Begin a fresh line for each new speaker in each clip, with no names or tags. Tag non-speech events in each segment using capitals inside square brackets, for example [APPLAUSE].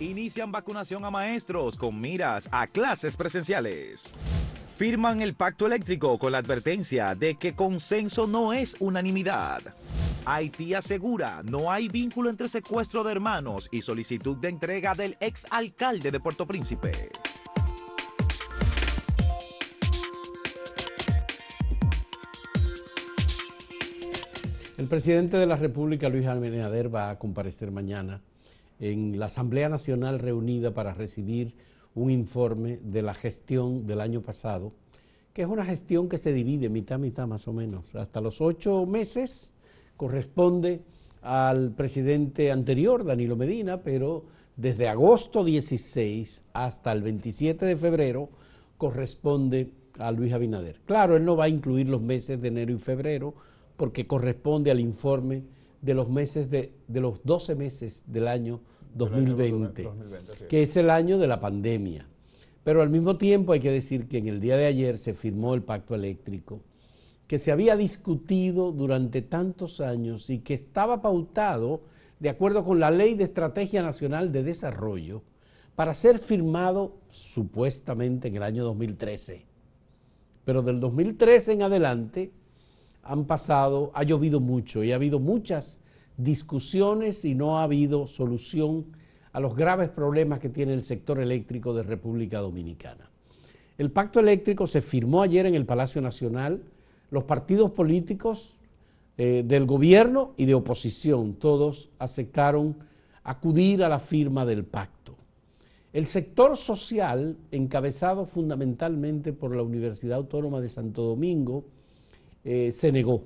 Inician vacunación a maestros con miras a clases presenciales. Firman el pacto eléctrico con la advertencia de que consenso no es unanimidad. Haití asegura no hay vínculo entre secuestro de hermanos y solicitud de entrega del ex alcalde de Puerto Príncipe.
El presidente de la República, Luis Abinader, va a comparecer mañana en la Asamblea Nacional reunida para recibir un informe de la gestión del año pasado, que es una gestión que se divide mitad, mitad más o menos. Hasta los ocho meses corresponde al presidente anterior, Danilo Medina, pero desde agosto 16 hasta el 27 de febrero corresponde a Luis Abinader. Claro, él no va a incluir los meses de enero y febrero porque corresponde al informe de los meses de, de los 12 meses del año 2020, que es el año de la pandemia. Pero al mismo tiempo hay que decir que en el día de ayer se firmó el pacto eléctrico, que se había discutido durante tantos años y que estaba pautado de acuerdo con la Ley de Estrategia Nacional de Desarrollo para ser firmado supuestamente en el año 2013. Pero del 2013 en adelante han pasado, ha llovido mucho y ha habido muchas discusiones y no ha habido solución a los graves problemas que tiene el sector eléctrico de República Dominicana. El pacto eléctrico se firmó ayer en el Palacio Nacional, los partidos políticos eh, del gobierno y de oposición, todos aceptaron acudir a la firma del pacto. El sector social, encabezado fundamentalmente por la Universidad Autónoma de Santo Domingo, eh, se negó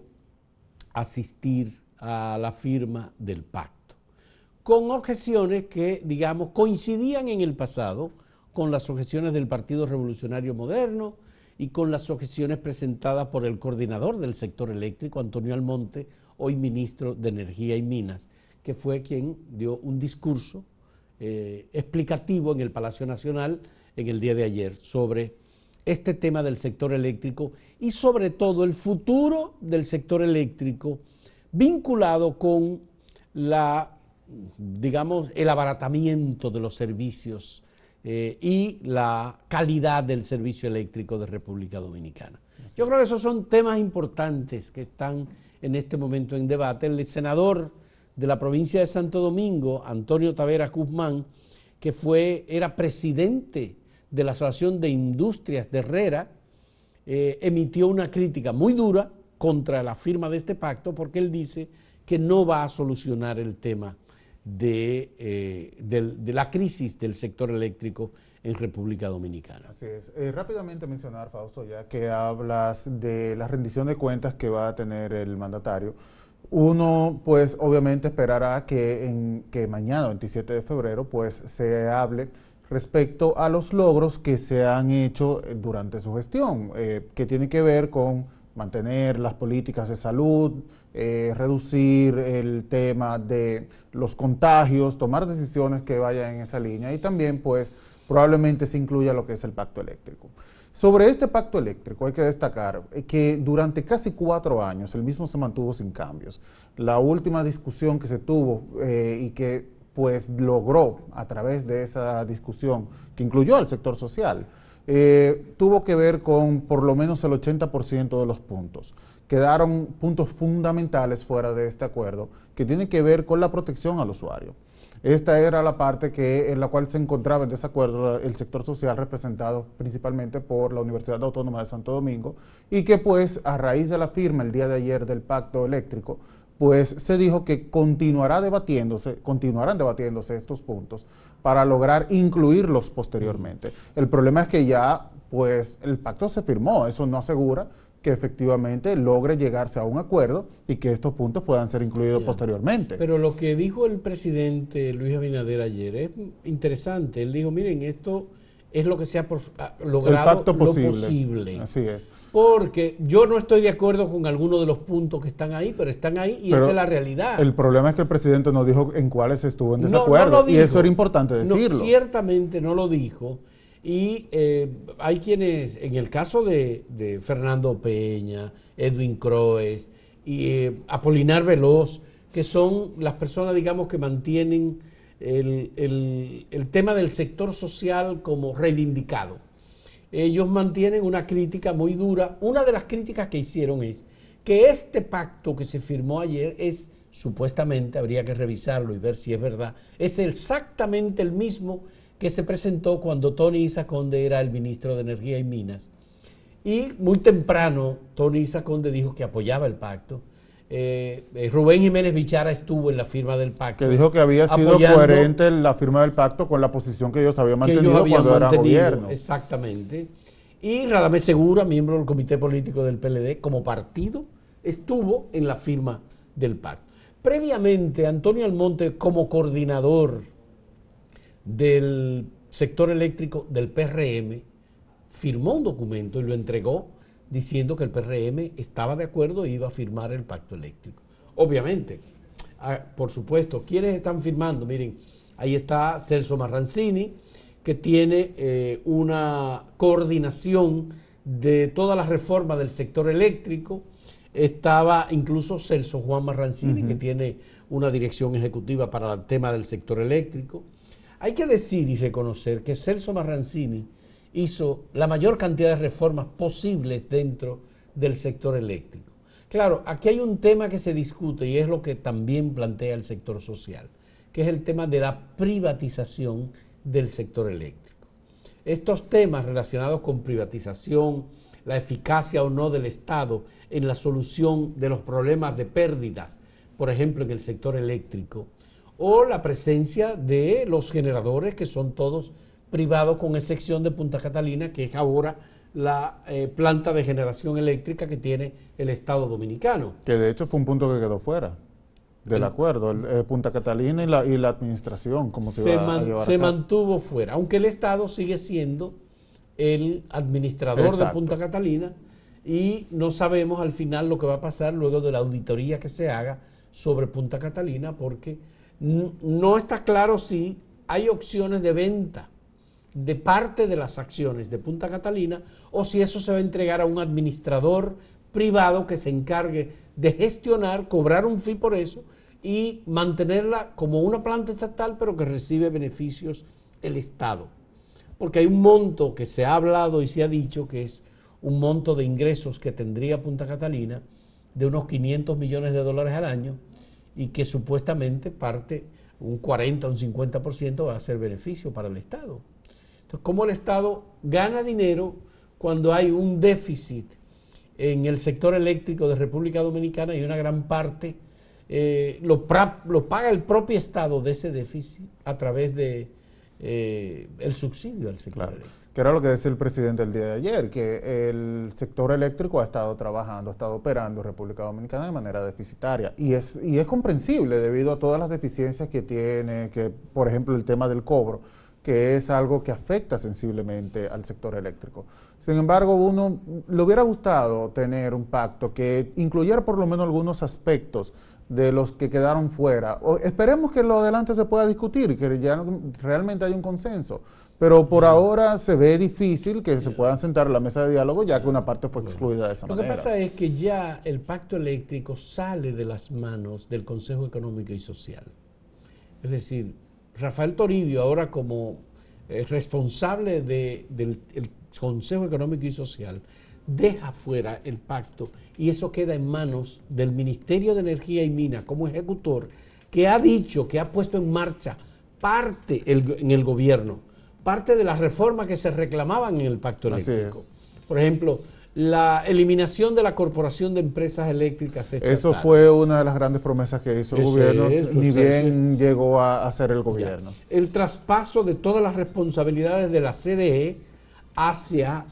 a asistir a la firma del pacto, con objeciones que, digamos, coincidían en el pasado con las objeciones del Partido Revolucionario Moderno y con las objeciones presentadas por el coordinador del sector eléctrico, Antonio Almonte, hoy ministro de Energía y Minas, que fue quien dio un discurso eh, explicativo en el Palacio Nacional en el día de ayer sobre este tema del sector eléctrico y sobre todo el futuro del sector eléctrico vinculado con la, digamos, el abaratamiento de los servicios eh, y la calidad del servicio eléctrico de República Dominicana. Yo creo que esos son temas importantes que están en este momento en debate. El senador de la provincia de Santo Domingo, Antonio Tavera Guzmán, que fue, era presidente de la Asociación de Industrias de Herrera, eh, emitió una crítica muy dura contra la firma de este pacto porque él dice que no va a solucionar el tema de, eh, de, la crisis del sector eléctrico en República Dominicana.
Así es. Eh, rápidamente mencionar, Fausto, ya que hablas de la rendición de cuentas que va a tener el mandatario. Uno, pues, obviamente esperará que, en, que mañana, 27 de febrero, pues, se hable respecto a los logros que se han hecho durante su gestión, eh, que tiene que ver con mantener las políticas de salud, eh, reducir el tema de los contagios, tomar decisiones que vayan en esa línea y también pues probablemente se incluya lo que es el pacto eléctrico. Sobre este pacto eléctrico hay que destacar que durante casi cuatro años el mismo se mantuvo sin cambios. La última discusión que se tuvo eh, y que pues logró a través de esa discusión que incluyó al sector social, eh, tuvo que ver con por lo menos el 80% de los puntos. Quedaron puntos fundamentales fuera de este acuerdo que tienen que ver con la protección al usuario. Esta era la parte que, en la cual se encontraba en desacuerdo el sector social representado principalmente por la Universidad Autónoma de Santo Domingo y que pues a raíz de la firma el día de ayer del pacto eléctrico pues se dijo que continuará debatiéndose, continuarán debatiéndose estos puntos para lograr incluirlos posteriormente. El problema es que ya, pues, el pacto se firmó, eso no asegura que efectivamente logre llegarse a un acuerdo y que estos puntos puedan ser incluidos posteriormente.
Pero lo que dijo el presidente Luis Abinader ayer es interesante. Él dijo, miren, esto es lo que se ha logrado lo posible.
Así es.
Porque yo no estoy de acuerdo con algunos de los puntos que están ahí, pero están ahí y esa es la realidad.
El problema es que el presidente no dijo en cuáles estuvo en desacuerdo y eso era importante decirlo.
ciertamente no lo dijo. Y eh, hay quienes, en el caso de, Fernando Peña, Edwin Croes y eh, Apolinar Veloz, que son las personas, digamos, que mantienen el, el tema del sector social como reivindicado. Ellos mantienen una crítica muy dura. Una de las críticas que hicieron es que este pacto que se firmó ayer es supuestamente, habría que revisarlo y ver si es verdad, es exactamente el mismo que se presentó cuando Tony Isaconde era el ministro de Energía y Minas. Y muy temprano Tony Isaconde dijo que apoyaba el pacto. Eh, eh, Rubén Jiménez Bichara estuvo en la firma del pacto.
Que dijo que había sido coherente la firma del pacto con la posición que ellos habían mantenido cuando era gobierno.
Exactamente. Y Radamés Segura, miembro del comité político del PLD, como partido, estuvo en la firma del pacto. Previamente, Antonio Almonte, como coordinador del sector eléctrico del PRM, firmó un documento y lo entregó diciendo que el PRM estaba de acuerdo e iba a firmar el pacto eléctrico. Obviamente, ah, por supuesto, ¿quiénes están firmando? Miren, ahí está Celso Marrancini, que tiene eh, una coordinación de todas las reformas del sector eléctrico. Estaba incluso Celso Juan Marrancini, que tiene una dirección ejecutiva para el tema del sector eléctrico. Hay que decir y reconocer que Celso Marrancini hizo la mayor cantidad de reformas posibles dentro del sector eléctrico. Claro, aquí hay un tema que se discute y es lo que también plantea el sector social, que es el tema de la privatización del sector eléctrico. Estos temas relacionados con privatización, la eficacia o no del Estado en la solución de los problemas de pérdidas, por ejemplo, en el sector eléctrico, o la presencia de los generadores que son todos privados con excepción de Punta Catalina, que es ahora la eh, planta de generación eléctrica que tiene el Estado dominicano.
Que de hecho fue un punto que quedó fuera del acuerdo, eh, Punta Catalina y la, y la administración, como se,
se, se mantuvo fuera, aunque el Estado sigue siendo el administrador de Punta Catalina y no sabemos al final lo que va a pasar luego de la auditoría que se haga sobre Punta Catalina, porque no está claro si hay opciones de venta de parte de las acciones de Punta Catalina o si eso se va a entregar a un administrador privado que se encargue de gestionar, cobrar un fee por eso y mantenerla como una planta estatal, pero que recibe beneficios el Estado. Porque hay un monto que se ha hablado y se ha dicho que es un monto de ingresos que tendría Punta Catalina de unos 500 millones de dólares al año y que supuestamente parte, un 40 o un 50% va a ser beneficio para el Estado. Entonces, ¿cómo el Estado gana dinero cuando hay un déficit en el sector eléctrico de República Dominicana y una gran parte eh, lo, paga el propio Estado de ese déficit a través de eh, el subsidio al sector eléctrico.
Que era lo que decía el presidente el día de ayer, que el sector eléctrico ha estado trabajando, ha estado operando en República Dominicana de manera deficitaria. Y es, y es comprensible debido a todas las deficiencias que tiene, que por ejemplo el tema del cobro que es algo que afecta sensiblemente al sector eléctrico. Sin embargo, uno le hubiera gustado tener un pacto que incluyera por lo menos algunos aspectos de los que quedaron fuera. O esperemos que lo adelante se pueda discutir y que ya realmente haya un consenso. Pero por ahora se ve difícil que se puedan sentar a la mesa de diálogo ya que una parte fue excluida de esa
manera. Lo que pasa es que ya el pacto eléctrico sale de las manos del Consejo Económico y Social. Es decir, Rafael Toribio, ahora como eh, responsable del Consejo Económico y Social, deja fuera el pacto y eso queda en manos del Ministerio de Energía y Minas como ejecutor, que ha dicho, que ha puesto en marcha parte en el gobierno, parte de las reformas que se reclamaban en el pacto eléctrico. Por ejemplo, la eliminación de la Corporación de Empresas Eléctricas.
Eso fue una de las grandes promesas que hizo el gobierno, ni bien llegó a hacer el gobierno.
El traspaso de todas las responsabilidades de la CDE hacia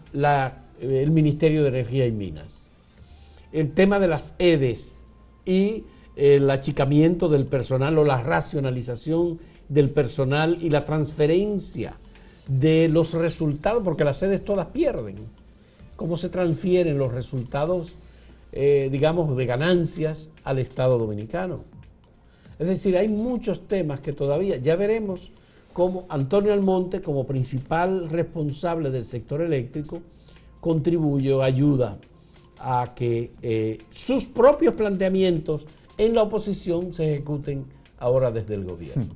el Ministerio de Energía y Minas. El tema de las EDES y el achicamiento del personal o la racionalización del personal y la transferencia de los resultados, porque las EDES todas pierden cómo se transfieren los resultados, eh, digamos, de ganancias al Estado dominicano. Es decir, hay muchos temas que todavía, ya veremos cómo Antonio Almonte, como principal responsable del sector eléctrico, contribuye o ayuda a que eh, sus propios planteamientos en la oposición se ejecuten ahora desde el gobierno. [LAUGHS]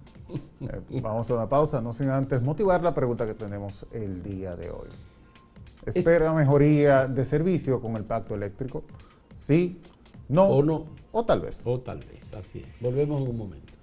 Eh, vamos a una pausa, no sin antes motivar la pregunta que tenemos el día de hoy. ¿Espera mejoría de servicio con el pacto eléctrico? Sí, no
o no.
O tal vez.
O tal vez, así es. Volvemos en un momento.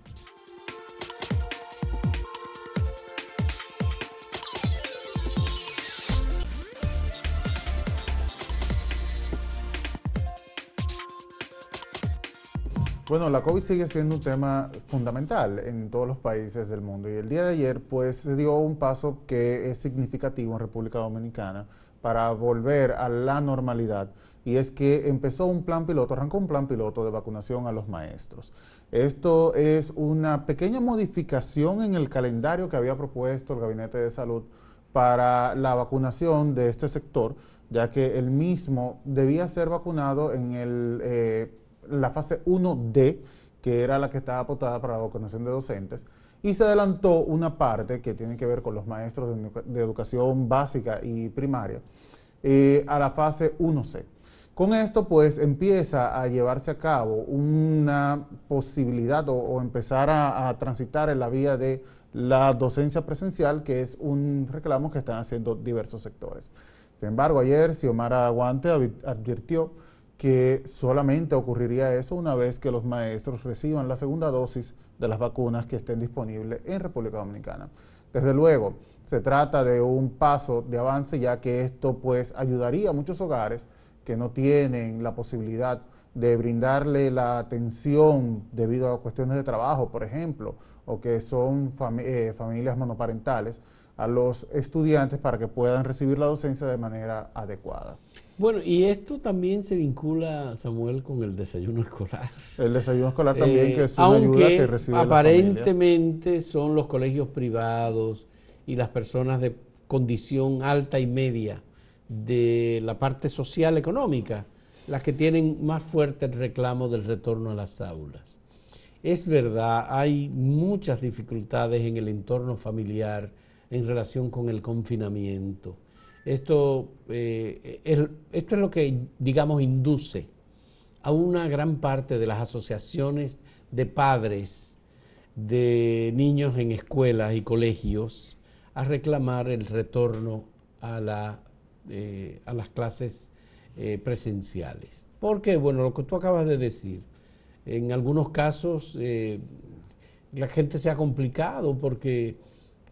Bueno, la COVID sigue siendo un tema fundamental en todos los países del mundo y el día de ayer pues se dio un paso que es significativo en República Dominicana para volver a la normalidad y es que empezó un plan piloto, arrancó un plan piloto de vacunación a los maestros. Esto es una pequeña modificación en el calendario que había propuesto el Gabinete de Salud para la vacunación de este sector, ya que el mismo debía ser vacunado en. Eh, la fase 1D, que era la que estaba apotada para la vacunación de docentes, y se adelantó una parte que tiene que ver con los maestros de, educación básica y primaria eh, a la fase 1C. Con esto, pues, empieza a llevarse a cabo una posibilidad o, empezar a, transitar en la vía de la docencia presencial, que es un reclamo que están haciendo diversos sectores. Sin embargo, ayer Xiomara Aguante advirtió que solamente ocurriría eso una vez que los maestros reciban la segunda dosis de las vacunas que estén disponibles en República Dominicana. Desde luego, se trata de un paso de avance ya que esto pues ayudaría a muchos hogares que no tienen la posibilidad de brindarle la atención debido a cuestiones de trabajo, por ejemplo, o que son eh, familias monoparentales, a los estudiantes para que puedan recibir la docencia de manera adecuada.
Bueno, y esto también se vincula, Samuel, con el desayuno [LAUGHS] escolar.
El desayuno escolar también, que es una ayuda que reciben
aparentemente son los colegios privados y las personas de condición alta y media de la parte social económica las que tienen más fuerte el reclamo del retorno a las aulas. Es verdad, hay muchas dificultades en el entorno familiar en relación con el confinamiento esto, eh, es, esto es lo que, digamos, induce a una gran parte de las asociaciones de padres de niños en escuelas y colegios a reclamar el retorno a, la, eh, a las clases eh, presenciales. Porque, bueno, lo que tú acabas de decir, en algunos casos la gente se ha complicado porque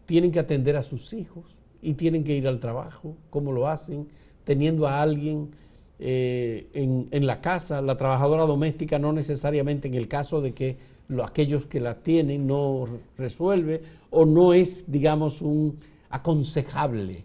tienen que atender a sus hijos y tienen que ir al trabajo, ¿cómo lo hacen? Teniendo a alguien eh, en, la casa, la trabajadora doméstica no necesariamente en el caso de que aquellos que la tienen no resuelve o no es, digamos, un aconsejable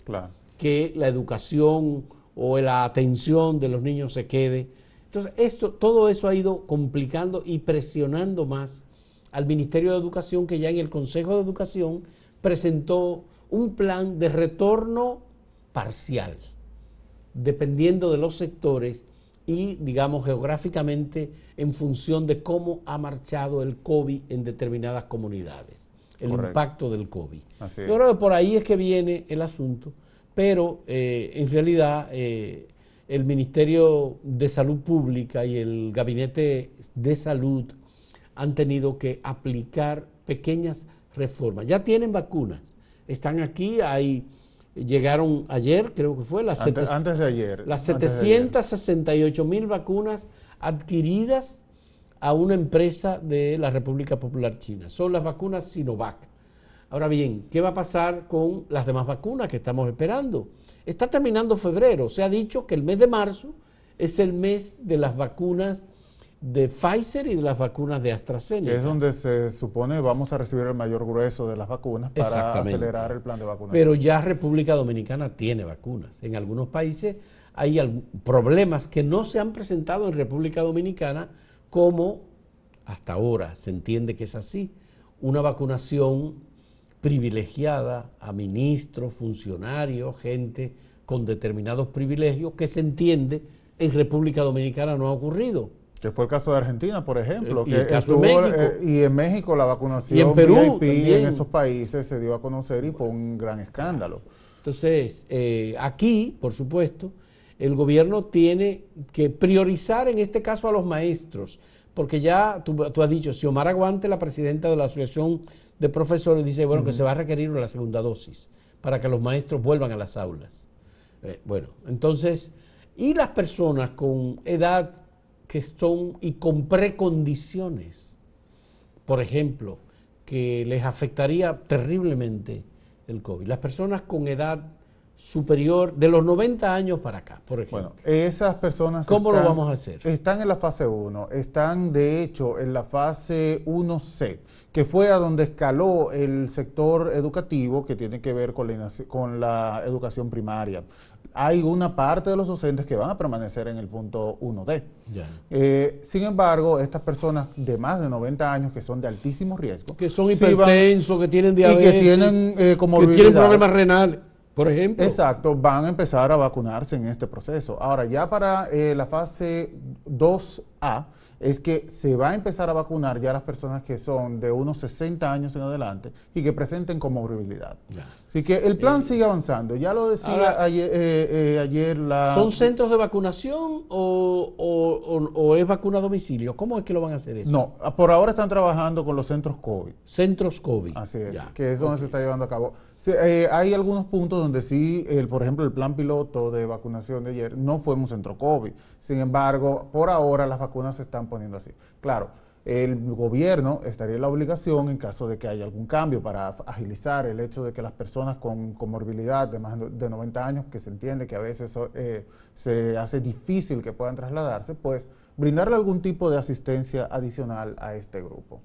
que la educación o la atención de los niños se quede. Entonces, esto, todo eso ha ido complicando y presionando más al Ministerio de Educación, que ya en el Consejo de Educación presentó un plan de retorno parcial, dependiendo de los sectores y, digamos, geográficamente en función de cómo ha marchado el COVID en determinadas comunidades, el impacto del COVID. Yo creo que por ahí es que viene el asunto, pero eh, en realidad eh, el Ministerio de Salud Pública y el Gabinete de Salud han tenido que aplicar pequeñas reformas. Ya tienen vacunas, están aquí, hay, llegaron ayer, creo que fue, las,
antes, de ayer,
las 768 mil vacunas adquiridas a una empresa de la República Popular China. Son las vacunas Sinovac. Ahora bien, ¿qué va a pasar con las demás vacunas que estamos esperando? Está terminando febrero. Se ha dicho que el mes de marzo es el mes de las vacunas de Pfizer y de las vacunas de AstraZeneca.
es donde se supone vamos a recibir el mayor grueso de las vacunas para acelerar el plan de vacunación.
Pero ya República Dominicana tiene vacunas. En algunos países hay problemas que no se han presentado en República Dominicana como hasta ahora se entiende que es así, una vacunación privilegiada a ministros, funcionarios, gente con determinados privilegios que se entiende en República Dominicana no ha ocurrido
que fue el caso de Argentina, por ejemplo,
y que en México.
Eh, y en México la vacunación y en Perú, en esos países se dio a conocer y fue un gran escándalo.
Entonces, eh, aquí, por supuesto, el gobierno tiene que priorizar en este caso a los maestros, porque ya tú, tú has dicho, si Omar Aguante, la presidenta de la Asociación de Profesores, dice, bueno, que se va a requerir la segunda dosis para que los maestros vuelvan a las aulas. Eh, bueno, entonces, y las personas con edad que son y con precondiciones, por ejemplo, que les afectaría terriblemente el COVID. Las personas con edad superior de los 90 años para acá, por ejemplo.
Bueno, esas personas...
¿Cómo lo vamos a hacer?
Están en la fase 1, están de hecho en la fase 1C, que fue a donde escaló el sector educativo que tiene que ver con la, con la educación primaria. Hay una parte de los docentes que van a permanecer en el punto 1D. Eh, sin embargo, estas personas de más de 90 años que son de altísimo riesgo...
Que son hipertensos, que tienen diabetes...
Y que tienen eh,
Que tienen problemas renales por ejemplo.
Exacto, van a empezar a vacunarse en este proceso. Ahora, ya para eh, la fase 2A, es que se va a empezar a vacunar ya las personas que son de unos 60 años en adelante y que presenten comorbilidad. Así que el plan eh, sigue avanzando. Ya lo decía eh, ayer, la...
¿Son centros de vacunación o, es vacuna a domicilio? ¿Cómo es que lo van a hacer eso?
No, por ahora están trabajando con los centros COVID.
Centros COVID.
Así es, que es donde se está llevando a cabo. Eh, hay algunos puntos donde sí, el, por ejemplo, el plan piloto de vacunación de ayer no fue un centro COVID. Sin embargo, por ahora las vacunas se están poniendo así. Claro, el gobierno estaría en la obligación, en caso de que haya algún cambio, para agilizar el hecho de que las personas con comorbilidad de más de 90 años, que se entiende que a veces eh, se hace difícil que puedan trasladarse, pues brindarle algún tipo de asistencia adicional a este grupo.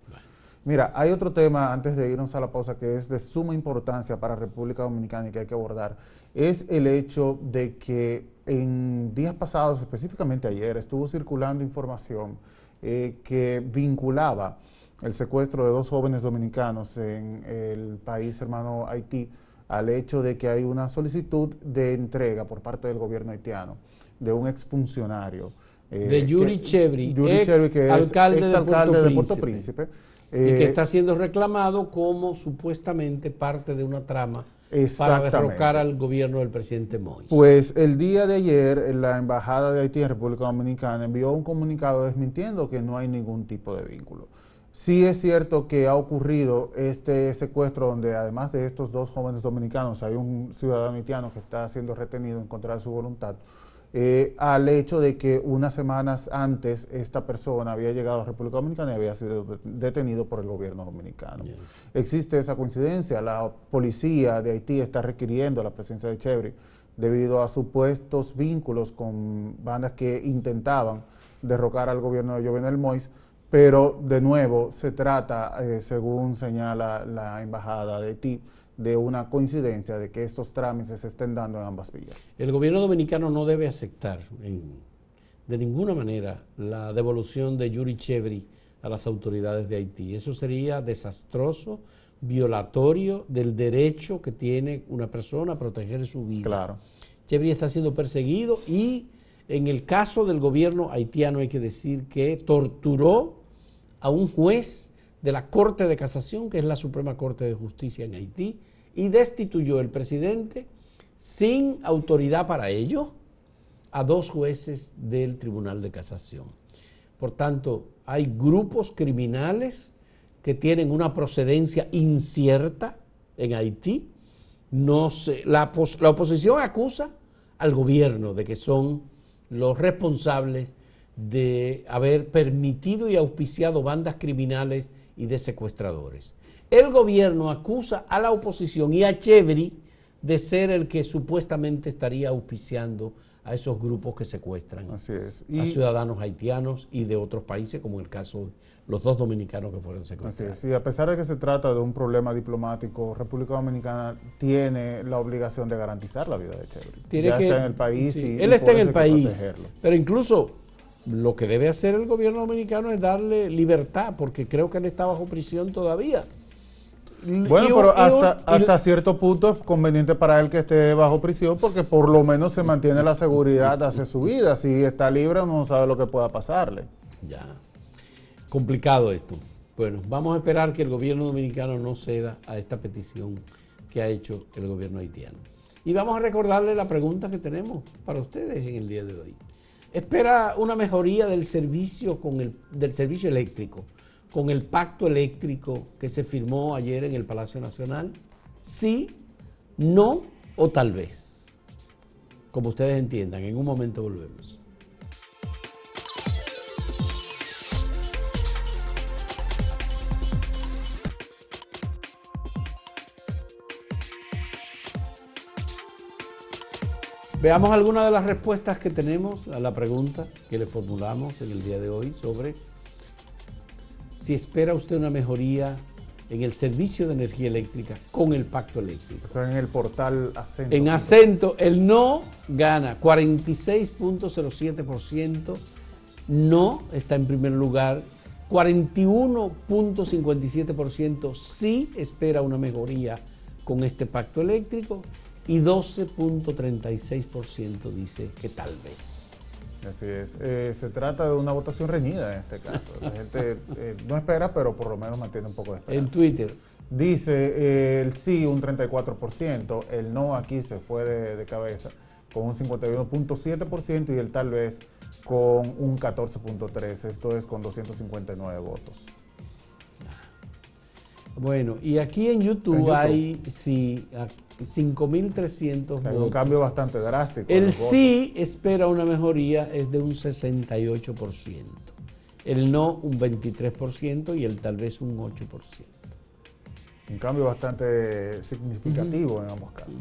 Mira, hay otro tema antes de irnos a la pausa que es de suma importancia para República Dominicana y que hay que abordar. Es el hecho de que en días pasados, específicamente ayer, estuvo circulando información eh, que vinculaba el secuestro de dos jóvenes dominicanos en el país hermano Haití al hecho de que hay una solicitud de entrega por parte del gobierno haitiano de un exfuncionario.
Eh, de Yuri Chevry, ex, que alcalde, de Puerto, Príncipe y que eh, está siendo reclamado como supuestamente parte de una trama para derrocar al gobierno del presidente Moïse.
Pues el día de ayer la Embajada de Haití en República Dominicana envió un comunicado desmintiendo que no hay ningún tipo de vínculo. Sí es cierto que ha ocurrido este secuestro donde además de estos dos jóvenes dominicanos hay un ciudadano haitiano que está siendo retenido en contra de su voluntad. Eh, al hecho de que unas semanas antes esta persona había llegado a la República Dominicana y había sido detenido por el gobierno dominicano. Existe esa coincidencia, la policía de Haití está requiriendo la presencia de Chevry debido a supuestos vínculos con bandas que intentaban derrocar al gobierno de Jovenel Mois, pero de nuevo se trata, eh, según señala la embajada de Haití, de una coincidencia de que estos trámites se estén dando en ambas vías.
El gobierno dominicano no debe aceptar de ninguna manera la devolución de Yuri Chevry a las autoridades de Haití. Eso sería desastroso, violatorio del derecho que tiene una persona a proteger su vida.
Claro.
Chevry está siendo perseguido y en el caso del gobierno haitiano hay que decir que torturó a un juez de la Corte de Casación, que es la Suprema Corte de Justicia en Haití, y destituyó el presidente sin autoridad para ello a dos jueces del Tribunal de Casación. Por tanto, hay grupos criminales que tienen una procedencia incierta en Haití. No la, la oposición acusa al gobierno de que son los responsables de haber permitido y auspiciado bandas criminales y de secuestradores el gobierno acusa a la oposición y a Chevry de ser el que supuestamente estaría auspiciando a esos grupos que secuestran a ciudadanos haitianos y de otros países, como el caso de los dos dominicanos que fueron secuestrados.
Así es. Y a pesar de que se trata de un problema diplomático, República Dominicana tiene la obligación de garantizar la vida de Chevry.
Tiene ya está en el país y, él está en el país, pero incluso lo que debe hacer el gobierno dominicano es darle libertad, porque creo que él está bajo prisión todavía.
Bueno, pero hasta, hasta cierto punto es conveniente para él que esté bajo prisión porque por lo menos se mantiene la seguridad hacia su vida. Si está libre no sabe lo que pueda pasarle.
Ya. Complicado esto. Bueno, vamos a esperar que el gobierno dominicano no ceda a esta petición que ha hecho el gobierno haitiano. Y vamos a recordarle la pregunta que tenemos para ustedes en el día de hoy. Espera una mejoría del servicio, con el, del servicio eléctrico con el pacto eléctrico que se firmó ayer en el Palacio Nacional? Sí, no o tal vez. Como ustedes entiendan, en un momento volvemos. Veamos algunas de las respuestas que tenemos a la pregunta que le formulamos en el día de hoy sobre si espera usted una mejoría en el servicio de energía eléctrica con el pacto eléctrico.
en el portal acento.
En acento, el no gana 46.07%, no está en primer lugar, 41.57% sí espera una mejoría con este pacto eléctrico y 12.36% dice que tal vez.
Así es. Eh, se trata de una votación reñida en este caso. La gente eh, no espera, pero por lo menos mantiene un poco de esperanza.
En Twitter.
Dice eh, el sí un 34%, el no aquí se fue de, cabeza con un 51.7% y el tal vez con un 14.3%. Esto es con 259 votos.
Bueno, y aquí en YouTube, YouTube. hay, sí, 5.300
Hay un cambio bastante drástico.
El sí espera una mejoría es de un 68%. El no un 23% y el tal vez un 8%.
Un cambio bastante significativo en ambos casos.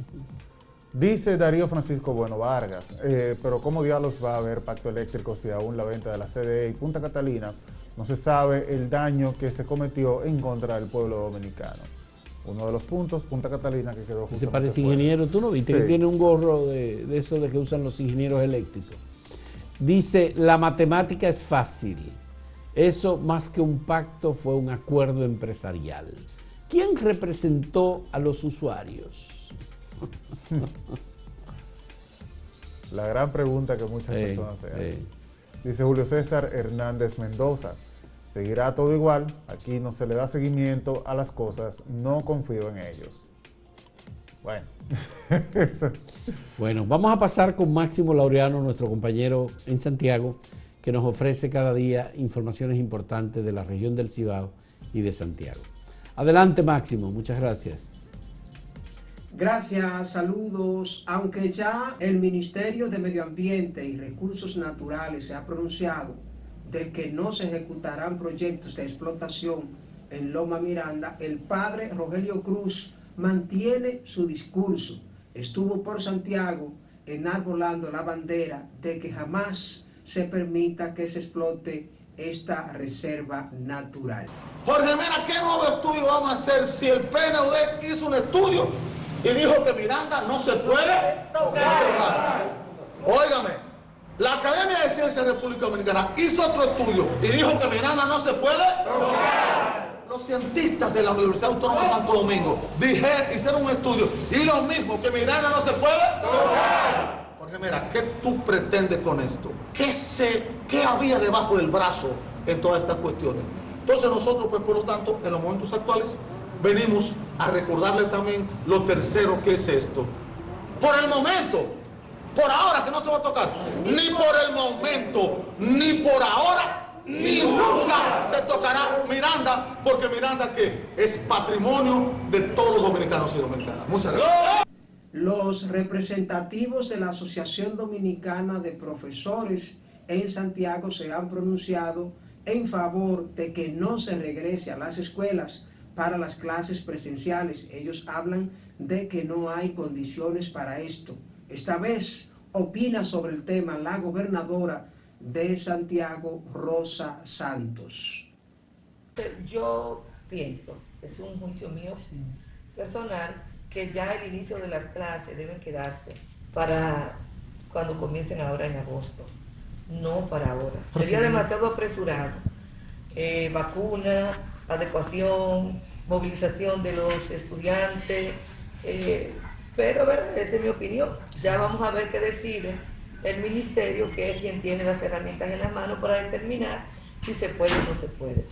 Dice Darío Francisco Bueno Vargas, eh, pero ¿cómo diablos va a haber pacto eléctrico si aún la venta de la CDE y Punta Catalina no se sabe el daño que se cometió en contra del pueblo dominicano? Uno de los puntos, Punta Catalina, que quedó
Se parece ingeniero, tú no viste que tiene un gorro de, de, eso de que usan los ingenieros eléctricos. Dice, la matemática es fácil. Eso más que un pacto fue un acuerdo empresarial. ¿Quién representó a los usuarios? [LAUGHS]
La gran pregunta que muchas personas se hacen. Dice Julio César Hernández Mendoza. Seguirá todo igual, aquí no se le da seguimiento a las cosas, no confío en ellos. Bueno. [LAUGHS]
bueno, vamos a pasar con Máximo Laureano, nuestro compañero en Santiago, que nos ofrece cada día informaciones importantes de la región del Cibao y de Santiago. Adelante Máximo, muchas gracias.
Gracias, saludos. Aunque ya el Ministerio de Medio Ambiente y Recursos Naturales se ha pronunciado de que no se ejecutarán proyectos de explotación en Loma Miranda, el padre Rogelio Cruz mantiene su discurso. Estuvo por Santiago enarbolando la bandera de que jamás se permita que se explote esta reserva natural.
Jorge Mera, ¿qué nuevo estudio vamos a hacer si el PNUD hizo un estudio y dijo que Miranda no se puede tocar? Óigame, la Academia de Ciencias de República Dominicana hizo otro estudio y dijo que Miranda no se puede Los cientistas de la Universidad Autónoma de Santo Domingo dije, hicieron un estudio y lo mismo, que Miranda no se puede Jorge, mira, ¿qué tú pretendes con esto? ¿Qué, se, ¿Qué había debajo del brazo en todas estas cuestiones? Entonces nosotros, pues por lo tanto, en los momentos actuales, venimos a recordarle también lo tercero que es esto. Por el momento, por ahora que no se va a tocar. Ni por el momento, ni por ahora, ni nunca se tocará Miranda, porque Miranda que es patrimonio de todos los dominicanos y dominicanas. Muchas gracias.
Los representativos de la Asociación Dominicana de Profesores en Santiago se han pronunciado en favor de que no se regrese a las escuelas para las clases presenciales. Ellos hablan de que no hay condiciones para esto. Esta vez opina sobre el tema la gobernadora de Santiago, Rosa Santos.
Yo pienso, es un juicio mío personal, que ya el inicio de las clases deben quedarse para cuando comiencen ahora en agosto, no para ahora. Sería demasiado apresurado. Eh, vacuna, adecuación, movilización de los estudiantes, eh, pero ¿verdad? esa es mi opinión. Ya vamos a ver qué decide el ministerio, que es quien tiene las herramientas en la mano para determinar si se puede o no se puede.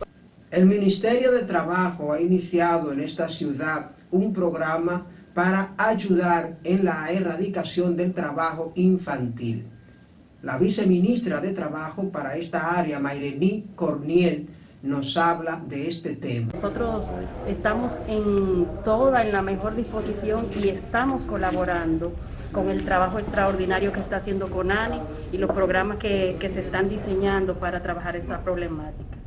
El Ministerio de Trabajo ha iniciado en esta ciudad un programa para ayudar en la erradicación del trabajo infantil. La viceministra de Trabajo para esta área, Mayrení Corniel, nos habla de este tema.
Nosotros estamos en toda, en la mejor disposición y estamos colaborando con el trabajo extraordinario que está haciendo CONANE y los programas que, se están diseñando para trabajar esta problemática.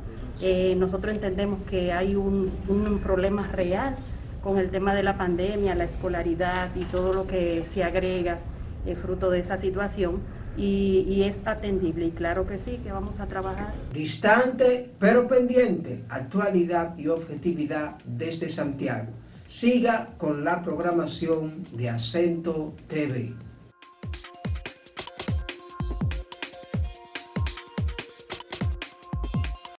Eh, nosotros entendemos que hay un, un problema real con el tema de la pandemia, la escolaridad y todo lo que se agrega eh, fruto de esa situación y, es atendible y claro que sí, que vamos a trabajar.
Distante pero pendiente, actualidad y objetividad desde Santiago. Siga con la programación de Acento TV.